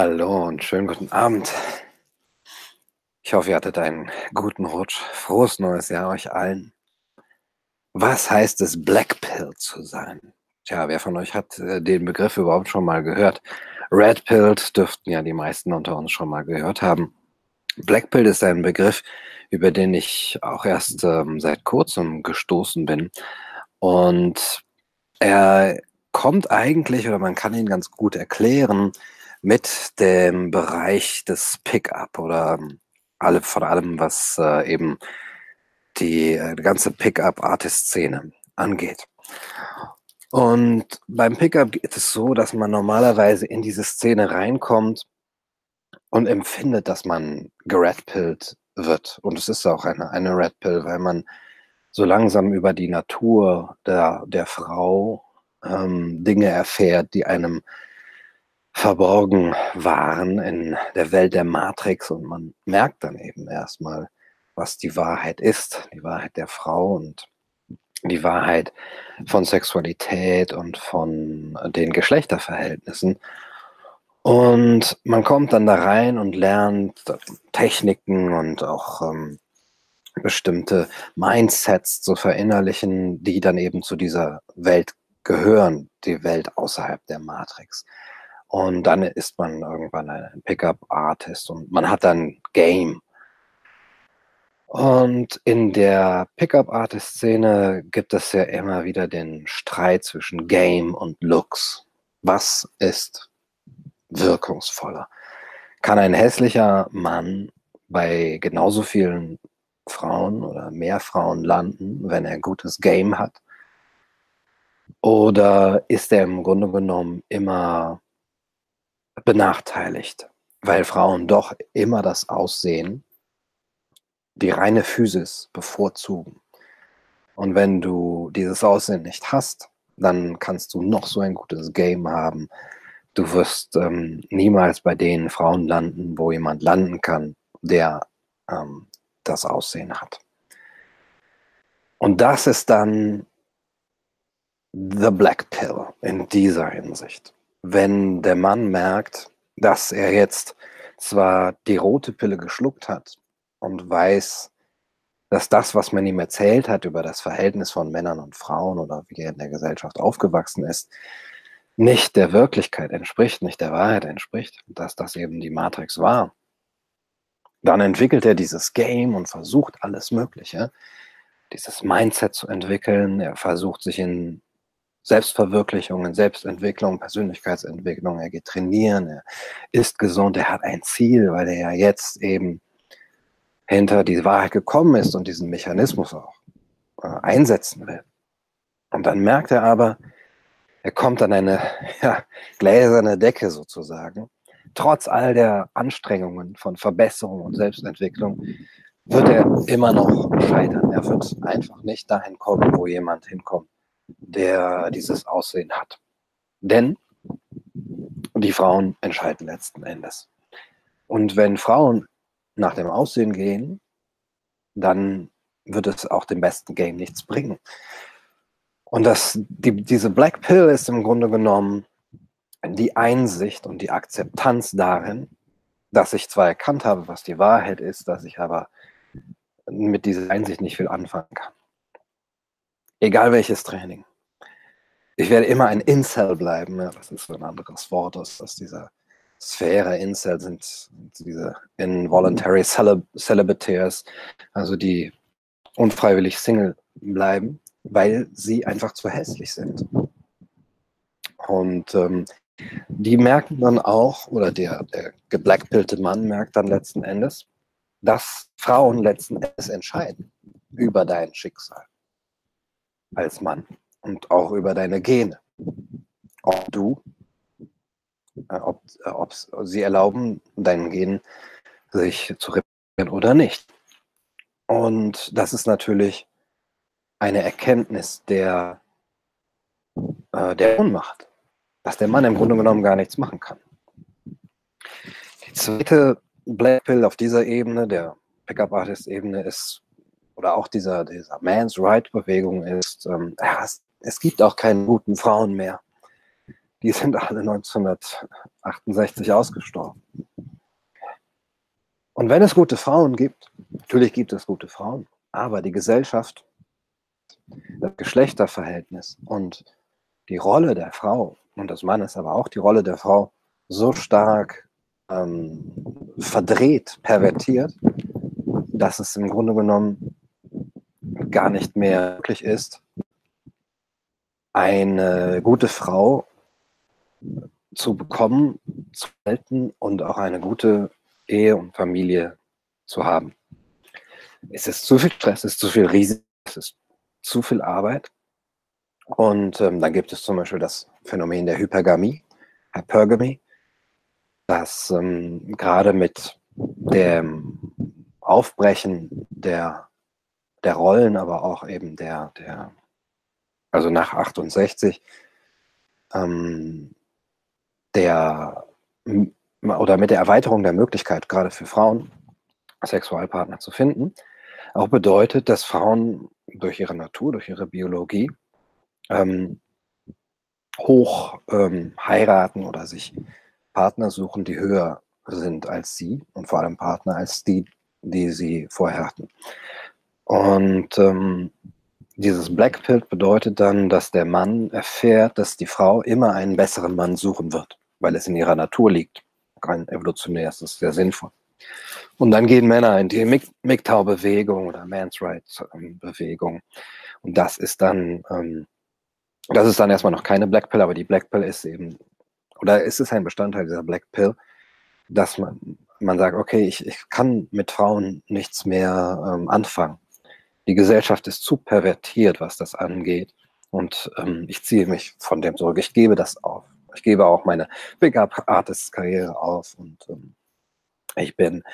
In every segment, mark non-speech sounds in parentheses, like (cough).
Hallo und schönen guten Abend. Ich hoffe, ihr hattet einen guten Rutsch. Frohes neues Jahr euch allen. Was heißt es, Black Pill zu sein? Tja, wer von euch hat äh, den Begriff überhaupt schon mal gehört? Red Pill dürften ja die meisten unter uns schon mal gehört haben. Black Pill ist ein Begriff, über den ich auch erst ähm, seit kurzem gestoßen bin. Und er kommt eigentlich, oder man kann ihn ganz gut erklären, mit dem Bereich des Pickup oder alle, von allem, was äh, eben die, äh, ganze Pickup-Artist-Szene angeht. Und beim Pickup geht es so, dass man normalerweise in diese Szene reinkommt und empfindet, dass man geredpillt wird. Und es ist auch eine, eine Red weil man so langsam über die Natur der, der Frau ähm, Dinge erfährt, die einem verborgen waren in der Welt der Matrix und man merkt dann eben erstmal, was die Wahrheit ist, die Wahrheit der Frau und die Wahrheit von Sexualität und von den Geschlechterverhältnissen. Und man kommt dann da rein und lernt Techniken und auch ähm, bestimmte Mindsets zu verinnerlichen, die dann eben zu dieser Welt gehören, die Welt außerhalb der Matrix. Und dann ist man irgendwann ein Pickup-Artist und man hat dann Game. Und in der Pickup-Artist-Szene gibt es ja immer wieder den Streit zwischen Game und Looks. Was ist wirkungsvoller? Kann ein hässlicher Mann bei genauso vielen Frauen oder mehr Frauen landen, wenn er gutes Game hat? Oder ist er im Grunde genommen immer benachteiligt, weil Frauen doch immer das Aussehen, die reine Physis bevorzugen. Und wenn du dieses Aussehen nicht hast, dann kannst du noch so ein gutes Game haben. Du wirst ähm, niemals bei den Frauen landen, wo jemand landen kann, der ähm, das Aussehen hat. Und das ist dann the black pill in dieser Hinsicht wenn der Mann merkt, dass er jetzt zwar die rote Pille geschluckt hat und weiß, dass das, was man ihm erzählt hat über das Verhältnis von Männern und Frauen oder wie er in der Gesellschaft aufgewachsen ist, nicht der Wirklichkeit entspricht, nicht der Wahrheit entspricht, dass das eben die Matrix war, dann entwickelt er dieses Game und versucht alles Mögliche, dieses Mindset zu entwickeln. Er versucht sich in Selbstverwirklichung, in Selbstentwicklung, Persönlichkeitsentwicklung. Er geht trainieren, er ist gesund, er hat ein Ziel, weil er ja jetzt eben hinter die Wahrheit gekommen ist und diesen Mechanismus auch äh, einsetzen will. Und dann merkt er aber, er kommt an eine (laughs) ja, gläserne Decke sozusagen. Trotz all der Anstrengungen von Verbesserung und Selbstentwicklung wird er immer noch scheitern. Er wird einfach nicht dahin kommen, wo jemand hinkommt, der dieses Aussehen hat. Denn die Frauen entscheiden letzten Endes. Und wenn Frauen nach dem Aussehen gehen, dann wird es auch dem besten Game nichts bringen. Und das, die, diese Black Pill ist im Grunde genommen die Einsicht und die Akzeptanz darin, dass ich zwar erkannt habe, was die Wahrheit ist, dass ich aber mit dieser Einsicht nicht viel anfangen kann. Egal welches Training. Ich werde immer ein Incel bleiben. Ja, das ist so ein anderes Wort aus, aus dieser Sphäre. Incel sind, diese involuntary celib celibataires, also die unfreiwillig Single bleiben, weil sie einfach zu hässlich sind. Und ähm, die merken dann auch, oder der, der geblackpillte Mann merkt dann letzten Endes, dass Frauen letzten Endes entscheiden über dein Schicksal als Mann und auch über deine Gene. Ob du, äh, ob, äh, ob sie erlauben, deinen Genen sich zu reparieren oder nicht. Und das ist natürlich eine Erkenntnis der, äh, der Ohnmacht, dass der Mann im Grunde genommen gar nichts machen kann. Die zweite Black Pill auf dieser Ebene, der Pickup-Artist-Ebene, ist oder auch dieser, dieser Man's Right-Bewegung ist, ähm, ja, es, es, gibt auch keine guten Frauen mehr. die sind alle 1968 ausgestorben. Und wenn es gute Frauen gibt, natürlich gibt es gute Frauen, aber die Gesellschaft, das Geschlechterverhältnis und die Rolle der Frau und des Mannes, aber auch die Rolle der Frau so stark ähm, verdreht, pervertiert, dass es im Grunde genommen gar nicht mehr möglich ist, eine gute Frau zu bekommen, zu halten und auch eine gute Ehe und Familie zu haben. Es ist zu viel Stress, es ist zu viel Risiko, es ist zu viel Arbeit. Und ähm, dann gibt es zum Beispiel das Phänomen der Hypergamie, Hypergamy, das ähm, gerade mit dem Aufbrechen der, der Rollen, aber auch eben der, der also nach 68, ähm, der oder mit der Erweiterung der Möglichkeit, gerade für Frauen, Sexualpartner zu finden, auch bedeutet, dass Frauen durch ihre Natur, durch ihre Biologie ähm, hoch ähm, heiraten oder sich Partner suchen, die höher sind als sie und vor allem Partner als die, die sie vorher hatten. Und ähm, dieses Blackpill bedeutet dann, dass der Mann erfährt, dass die Frau immer einen besseren Mann suchen wird, weil es in ihrer Natur liegt. Rein evolutionär ist das sehr sinnvoll. Und dann gehen Männer in die MGTOW-Bewegung oder Man's Rights-Bewegung. Und das ist dann, ähm, das ist dann erstmal noch keine Black Pill, aber die Black Pill ist eben, oder ist es ein Bestandteil dieser Black Pill, dass man, man sagt, okay, ich, ich kann mit Frauen nichts mehr ähm, anfangen die Gesellschaft ist zu pervertiert, was das angeht. Und ähm, ich ziehe mich von dem zurück. Ich gebe das auf. Ich gebe auch meine Big-Up-Artist-Karriere auf und ähm, ich bin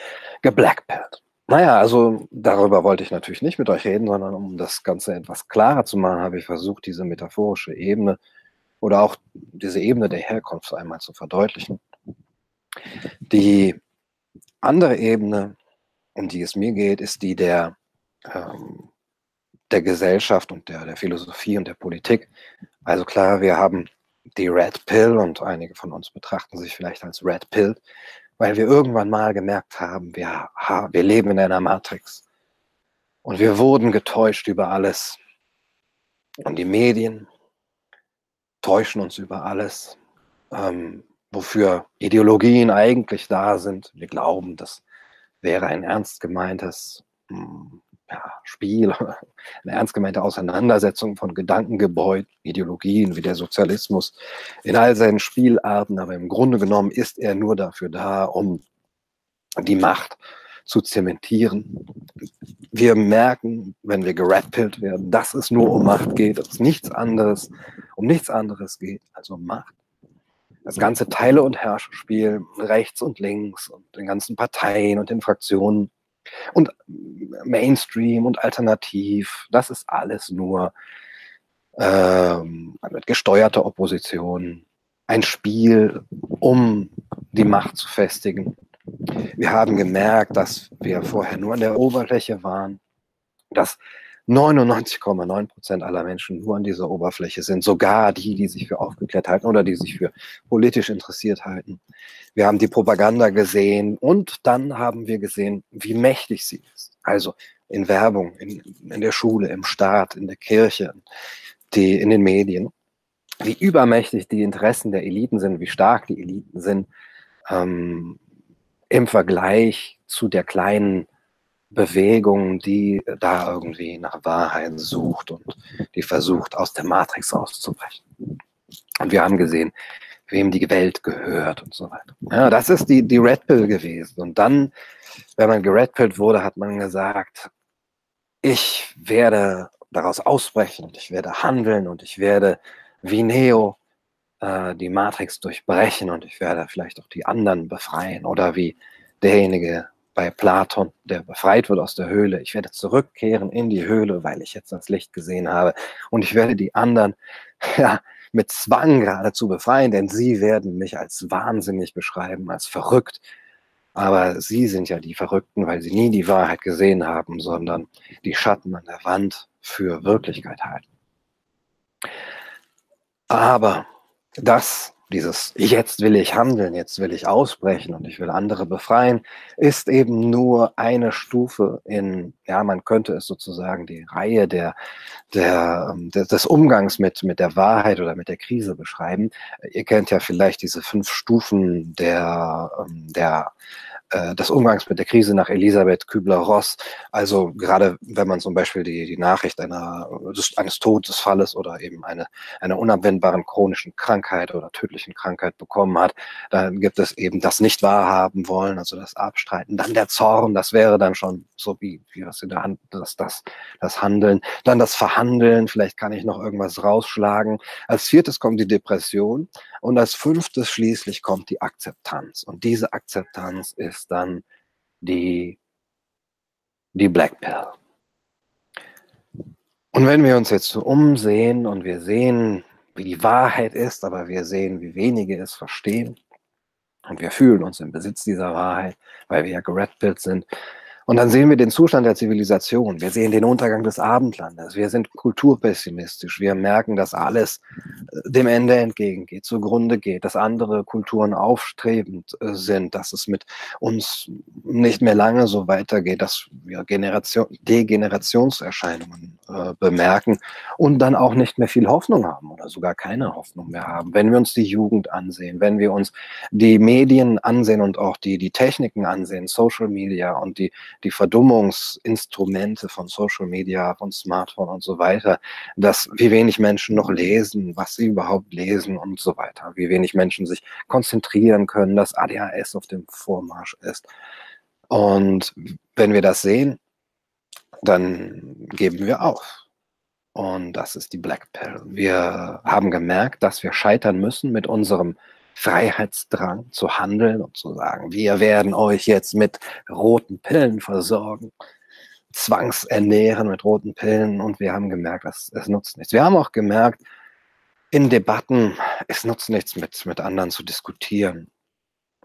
geblackpillt. Naja, also darüber wollte ich natürlich nicht mit euch reden, sondern um das Ganze etwas klarer zu machen, habe ich versucht, diese metaphorische Ebene oder auch diese Ebene der Herkunft einmal zu verdeutlichen. Die andere Ebene, um die es mir geht, ist die der ähm, der Gesellschaft und der, der Philosophie und der Politik. Also klar, wir haben die Red Pill und einige von uns betrachten sich vielleicht als Red Pill, weil wir irgendwann mal gemerkt haben, wir, wir leben in einer Matrix und wir wurden getäuscht über alles. Und die Medien täuschen uns über alles, ähm, wofür Ideologien eigentlich da sind. Wir glauben, das wäre ein ernst gemeintes hm, ja, Spiel, (laughs) eine ernst gemeinte Auseinandersetzung von Gedankengebäuden, Ideologien wie der Sozialismus in all seinen Spielarten, aber im Grunde genommen ist er nur dafür da, um die Macht zu zementieren. Wir merken, wenn wir gerappelt werden, dass es nur um Macht geht, dass es nichts anderes, um nichts anderes geht als um Macht. Das ganze Teile- und Herrschspiel rechts und links und den ganzen Parteien und den Fraktionen und Mainstream und Alternativ, das ist alles nur ähm, gesteuerte Opposition, ein Spiel, um die Macht zu festigen. Wir haben gemerkt, dass wir vorher nur an der Oberfläche waren, dass 99,9 Prozent aller Menschen nur an dieser Oberfläche sind, sogar die, die sich für aufgeklärt halten oder die sich für politisch interessiert halten. Wir haben die Propaganda gesehen und dann haben wir gesehen, wie mächtig sie ist. Also in Werbung, in, in der Schule, im Staat, in der Kirche, die, in den Medien, wie übermächtig die Interessen der Eliten sind, wie stark die Eliten sind ähm, im Vergleich zu der kleinen Bewegung, die da irgendwie nach Wahrheit sucht und die versucht, aus der Matrix auszubrechen. Und wir haben gesehen, wem die Welt gehört und so weiter. Ja, das ist die, die Red Pill gewesen. Und dann, wenn man geredpillt wurde, hat man gesagt, ich werde daraus ausbrechen, ich werde handeln und ich werde wie Neo äh, die Matrix durchbrechen und ich werde vielleicht auch die anderen befreien oder wie derjenige, bei Platon, der befreit wird aus der Höhle. Ich werde zurückkehren in die Höhle, weil ich jetzt das Licht gesehen habe. Und ich werde die anderen (laughs) ja, mit Zwang geradezu befreien, denn sie werden mich als wahnsinnig beschreiben, als verrückt. Aber sie sind ja die Verrückten, weil sie nie die Wahrheit gesehen haben, sondern die Schatten an der Wand für Wirklichkeit halten. Aber das, dieses jetzt will ich handeln, jetzt will ich ausbrechen und ich will andere befreien, ist eben nur eine Stufe in, ja, man könnte es sozusagen die Reihe der, der, ähm, des Umgangs mit, mit der Wahrheit oder mit der Krise beschreiben. Ihr kennt ja vielleicht diese fünf Stufen der, ähm, der äh, des Umgangs mit der Krise nach Elisabeth Kübler-Ross. Also gerade wenn man zum Beispiel die, die Nachricht einer, eines Todesfalles oder eben eine, einer unabwendbaren chronischen Krankheit oder tödlichen Krankheit bekommen hat, dann gibt es eben das nicht wahrhaben wollen, also das Abstreiten. Dann der Zorn, das wäre dann schon so wie, wie das in der Hand, das, das, das Handeln. Dann das Verhandeln, vielleicht kann ich noch irgendwas rausschlagen. Als viertes kommt die Depression und als fünftes schließlich kommt die Akzeptanz. Und diese Akzeptanz ist dann die, die Black Pill. Und wenn wir uns jetzt so umsehen und wir sehen, wie die Wahrheit ist, aber wir sehen, wie wenige es verstehen und wir fühlen uns im Besitz dieser Wahrheit, weil wir ja geredpillt sind, und dann sehen wir den Zustand der Zivilisation. Wir sehen den Untergang des Abendlandes. Wir sind kulturpessimistisch. Wir merken, dass alles dem Ende entgegengeht, zugrunde geht, dass andere Kulturen aufstrebend äh, sind, dass es mit uns nicht mehr lange so weitergeht, dass wir Generation, Degenerationserscheinungen äh, bemerken und dann auch nicht mehr viel Hoffnung haben oder sogar keine Hoffnung mehr haben. Wenn wir uns die Jugend ansehen, wenn wir uns die Medien ansehen und auch die, die Techniken ansehen, Social Media und die die Verdummungsinstrumente von Social Media, von Smartphone und so weiter, dass wie wenig Menschen noch lesen, was sie überhaupt lesen und so weiter, wie wenig Menschen sich konzentrieren können, dass ADHS auf dem Vormarsch ist. Und wenn wir das sehen, dann geben wir auf. Und das ist die Black Pill. Wir haben gemerkt, dass wir scheitern müssen mit unserem Freiheitsdrang zu handeln und zu sagen, wir werden euch jetzt mit roten Pillen versorgen, zwangsernähren mit roten Pillen und wir haben gemerkt, dass es nutzt nichts. Wir haben auch gemerkt, in Debatten, es nutzt nichts mit, mit anderen zu diskutieren,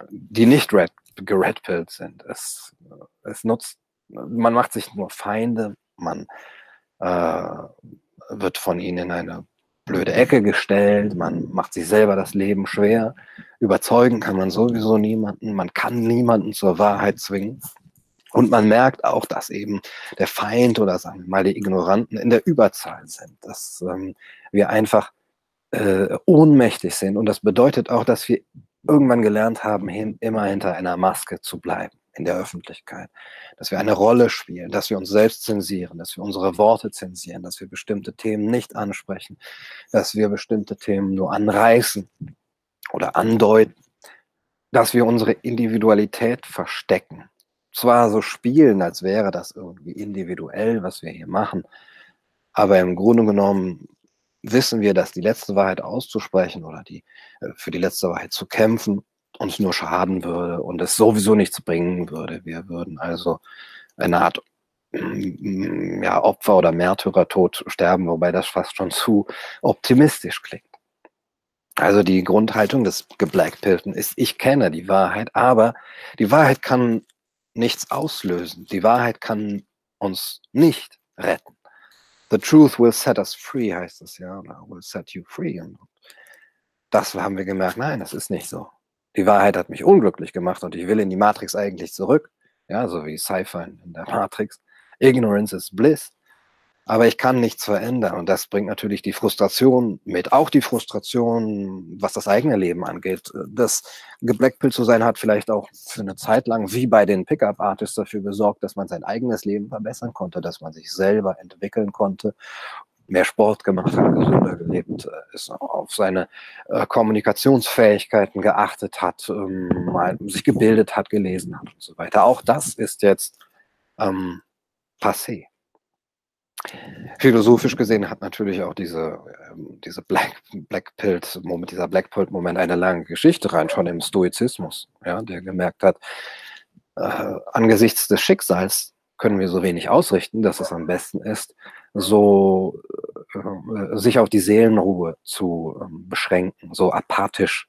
die nicht red, geredpillt sind. Es, es nutzt, man macht sich nur Feinde, man äh, wird von ihnen in eine blöde Ecke gestellt, man macht sich selber das Leben schwer. Überzeugen kann man sowieso niemanden, man kann niemanden zur Wahrheit zwingen. Und man merkt auch, dass eben der Feind oder sagen wir mal die Ignoranten in der Überzahl sind, dass ähm, wir einfach äh, ohnmächtig sind. Und das bedeutet auch, dass wir irgendwann gelernt haben, hin, immer hinter einer Maske zu bleiben in der Öffentlichkeit, dass wir eine Rolle spielen, dass wir uns selbst zensieren, dass wir unsere Worte zensieren, dass wir bestimmte Themen nicht ansprechen, dass wir bestimmte Themen nur anreißen oder andeuten, dass wir unsere Individualität verstecken. Zwar so spielen, als wäre das irgendwie individuell, was wir hier machen, aber im Grunde genommen wissen wir, dass die letzte Wahrheit auszusprechen oder die, äh, für die letzte Wahrheit zu kämpfen uns nur schaden würde und es sowieso nichts bringen würde. Wir würden also eine Art mm, ja, Opfer- oder Märtyrertod sterben, wobei das fast schon zu optimistisch klingt. Also die Grundhaltung des Geblackpilten ist, ich kenne die Wahrheit, aber die Wahrheit kann nichts auslösen. Die Wahrheit kann uns nicht retten. The truth will set us free, heißt es ja, oder will set you free. Und das haben wir gemerkt, nein, das ist nicht so die Wahrheit hat mich unglücklich gemacht und ich will in die Matrix eigentlich zurück. Ja, so wie Sci-Fi in der Matrix. Ignorance is bliss. Aber ich kann nichts verändern und das bringt natürlich die Frustration mit. Auch die Frustration, was das eigene Leben angeht. Das geblackpillt zu sein hat vielleicht auch für eine Zeit lang, wie bei den Pickup-Artists, dafür gesorgt, dass man sein eigenes Leben verbessern konnte, dass man sich selber entwickeln konnte mehr Sport gemacht hat, gesünder gelebt äh, ist, auf seine äh, Kommunikationsfähigkeiten geachtet hat, ähm, sich gebildet hat, gelesen hat und so weiter. Auch das ist jetzt ähm, passé. Philosophisch gesehen hat natürlich auch diese, ähm, diese Black, Black Moment, dieser Black Moment eine lange Geschichte rein, schon im Stoizismus, ja, der gemerkt hat, äh, angesichts des Schicksals können wir so wenig ausrichten, dass es am besten ist, so äh, sich auf die Seelenruhe zu ähm, beschränken, so apathisch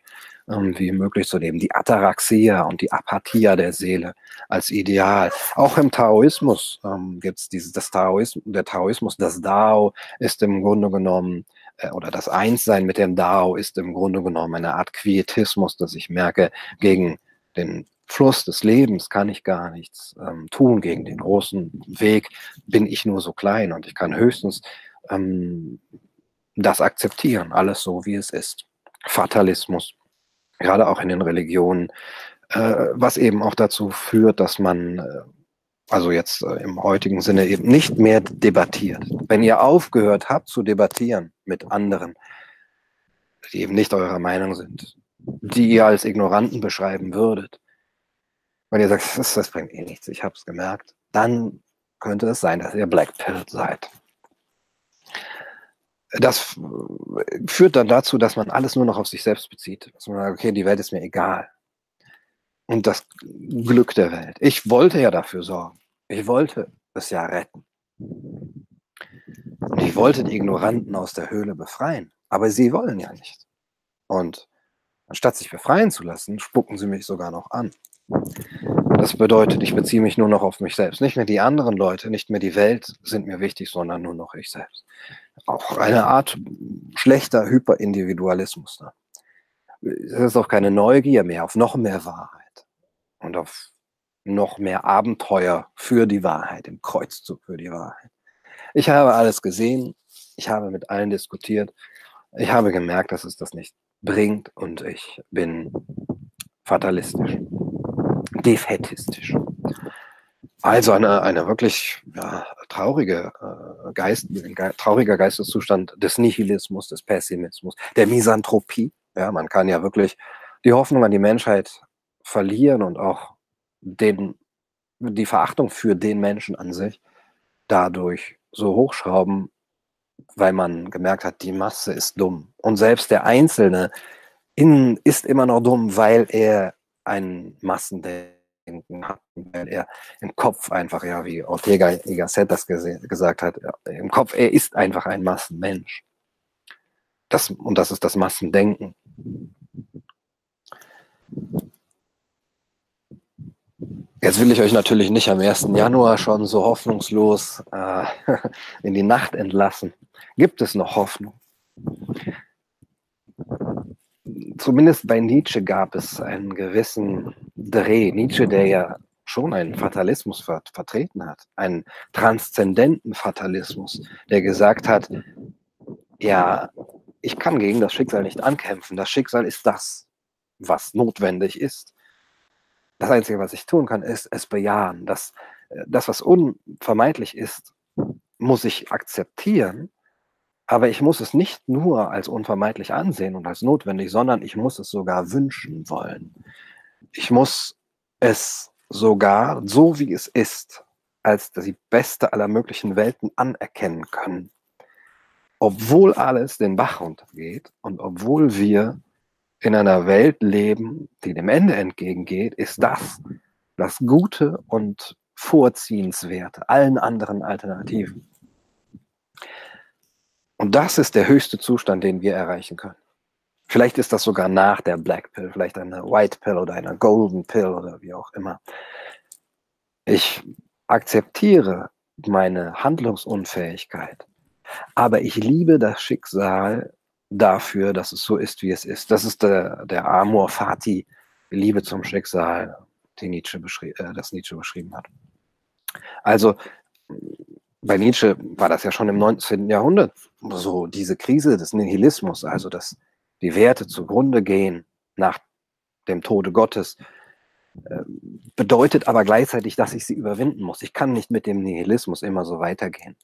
ähm, wie möglich zu leben. Die Ataraxia und die Apathia der Seele als Ideal. Auch im Taoismus ähm, gibt es dieses, das Taoismus, der Taoismus, das Dao ist im Grunde genommen äh, oder das Einssein mit dem Dao ist im Grunde genommen eine Art Quietismus, dass ich merke, gegen den Fluss des Lebens kann ich gar nichts ähm, tun, gegen den großen Weg bin ich nur so klein und ich kann höchstens ähm, das akzeptieren, alles so wie es ist. Fatalismus, gerade auch in den Religionen, äh, was eben auch dazu führt, dass man, äh, also jetzt äh, im heutigen Sinne eben nicht mehr debattiert. Wenn ihr aufgehört habt zu debattieren mit anderen, die eben nicht eurer Meinung sind, die ihr als Ignoranten beschreiben würdet, wenn ihr sagt, das, das bringt eh nichts, ich habe es gemerkt, dann könnte es sein, dass ihr Blackpilled seid. Das führt dann dazu, dass man alles nur noch auf sich selbst bezieht. Dass man sagt, okay, die Welt ist mir egal. Und das Glück der Welt. Ich wollte ja dafür sorgen. Ich wollte es ja retten. Und ich wollte die Ignoranten aus der Höhle befreien. Aber sie wollen ja nicht. Und anstatt sich befreien zu lassen, spucken sie mich sogar noch an. Das bedeutet, ich beziehe mich nur noch auf mich selbst. Nicht mehr die anderen Leute, nicht mehr die Welt sind mir wichtig, sondern nur noch ich selbst. Auch eine Art schlechter Hyperindividualismus. Ne? Es ist auch keine Neugier mehr auf noch mehr Wahrheit und auf noch mehr Abenteuer für die Wahrheit, im Kreuzzug für die Wahrheit. Ich habe alles gesehen, ich habe mit allen diskutiert, ich habe gemerkt, dass es das nicht bringt und ich bin fatalistisch defetistisch. Also eine, eine wirklich ja, traurige äh, Geist, ge trauriger Geisteszustand des Nihilismus, des Pessimismus, der Misanthropie. Ja, man kann ja wirklich die Hoffnung an die Menschheit verlieren und auch den, die Verachtung für den Menschen an sich dadurch so hochschrauben, weil man gemerkt hat, die Masse ist dumm. Und selbst der Einzelne in, ist immer noch dumm, weil er ein Massendenken hat, weil er im Kopf einfach, ja, wie Ortega y Gasset das gesagt hat, im Kopf, er ist einfach ein Massenmensch. Das, und das ist das Massendenken. Jetzt will ich euch natürlich nicht am 1. Januar schon so hoffnungslos äh, (laughs) in die Nacht entlassen. Gibt es noch Hoffnung? Zumindest bei Nietzsche gab es einen gewissen Dreh. Nietzsche, der ja schon einen Fatalismus ver vertreten hat, einen transzendenten Fatalismus, der gesagt hat, ja, ich kann gegen das Schicksal nicht ankämpfen. Das Schicksal ist das, was notwendig ist. Das Einzige, was ich tun kann, ist es bejahen. Das, das was unvermeidlich ist, muss ich akzeptieren aber ich muss es nicht nur als unvermeidlich ansehen und als notwendig, sondern ich muss es sogar wünschen wollen. Ich muss es sogar, so wie es ist, als die beste aller möglichen Welten anerkennen können. Obwohl alles den Bach runtergeht und obwohl wir in einer Welt leben, die dem Ende entgegengeht, ist das das Gute und Vorziehenswerte allen anderen Alternativen. Und das ist der höchste Zustand, den wir erreichen können. Vielleicht ist das sogar nach der Black Pill, vielleicht eine White Pill oder eine Golden Pill oder wie auch immer. Ich akzeptiere meine Handlungsunfähigkeit, aber ich liebe das Schicksal dafür, dass es so ist, wie es ist. Das ist der, der Amor Fati, Liebe zum Schicksal, die Nietzsche äh, das Nietzsche beschrieben hat. Also bei Nietzsche war das ja schon im 19. Jahrhundert so diese Krise des Nihilismus, also dass die Werte zugrunde gehen nach dem Tode Gottes, ähm, bedeutet aber gleichzeitig, dass ich sie überwinden muss. Ich kann nicht mit dem Nihilismus immer so weitergehen.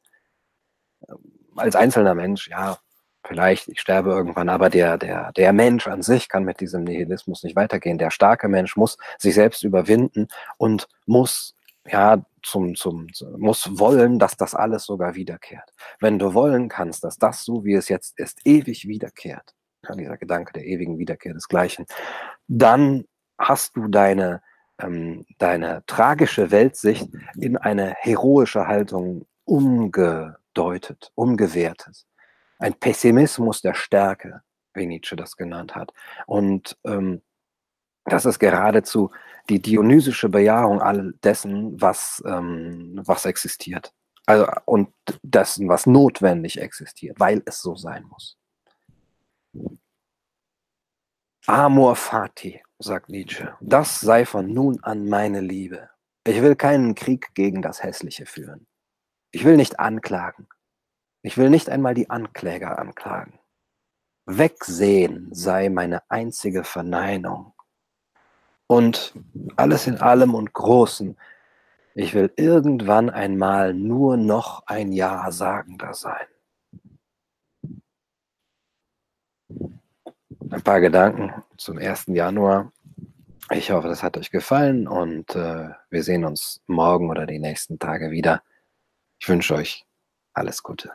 Ähm, als einzelner Mensch, ja, vielleicht, ich sterbe irgendwann, aber der, der, der Mensch an sich kann mit diesem Nihilismus nicht weitergehen. Der starke Mensch muss sich selbst überwinden und muss ja, zum, zum, muss wollen, dass das alles sogar wiederkehrt. Wenn du wollen kannst, dass das so, wie es jetzt ist, ewig wiederkehrt, ja, dieser Gedanke der ewigen Wiederkehr desgleichen, dann hast du deine, ähm, deine tragische Weltsicht in eine heroische Haltung umgedeutet, umgewertet. Ein Pessimismus der Stärke, wie Nietzsche das genannt hat. Und ähm, das ist geradezu die dionysische Bejahung all dessen, was, ähm, was existiert. Also, und dessen, was notwendig existiert, weil es so sein muss. Amor fati, sagt Nietzsche, das sei von nun an meine Liebe. Ich will keinen Krieg gegen das Hässliche führen. Ich will nicht anklagen. Ich will nicht einmal die Ankläger anklagen. Wegsehen sei meine einzige Verneinung. Und alles in allem und Großen, ich will irgendwann einmal nur noch ein Ja sagender sein. Ein paar Gedanken zum 1. Januar. Ich hoffe, das hat euch gefallen und äh, wir sehen uns morgen oder die nächsten Tage wieder. Ich wünsche euch alles Gute.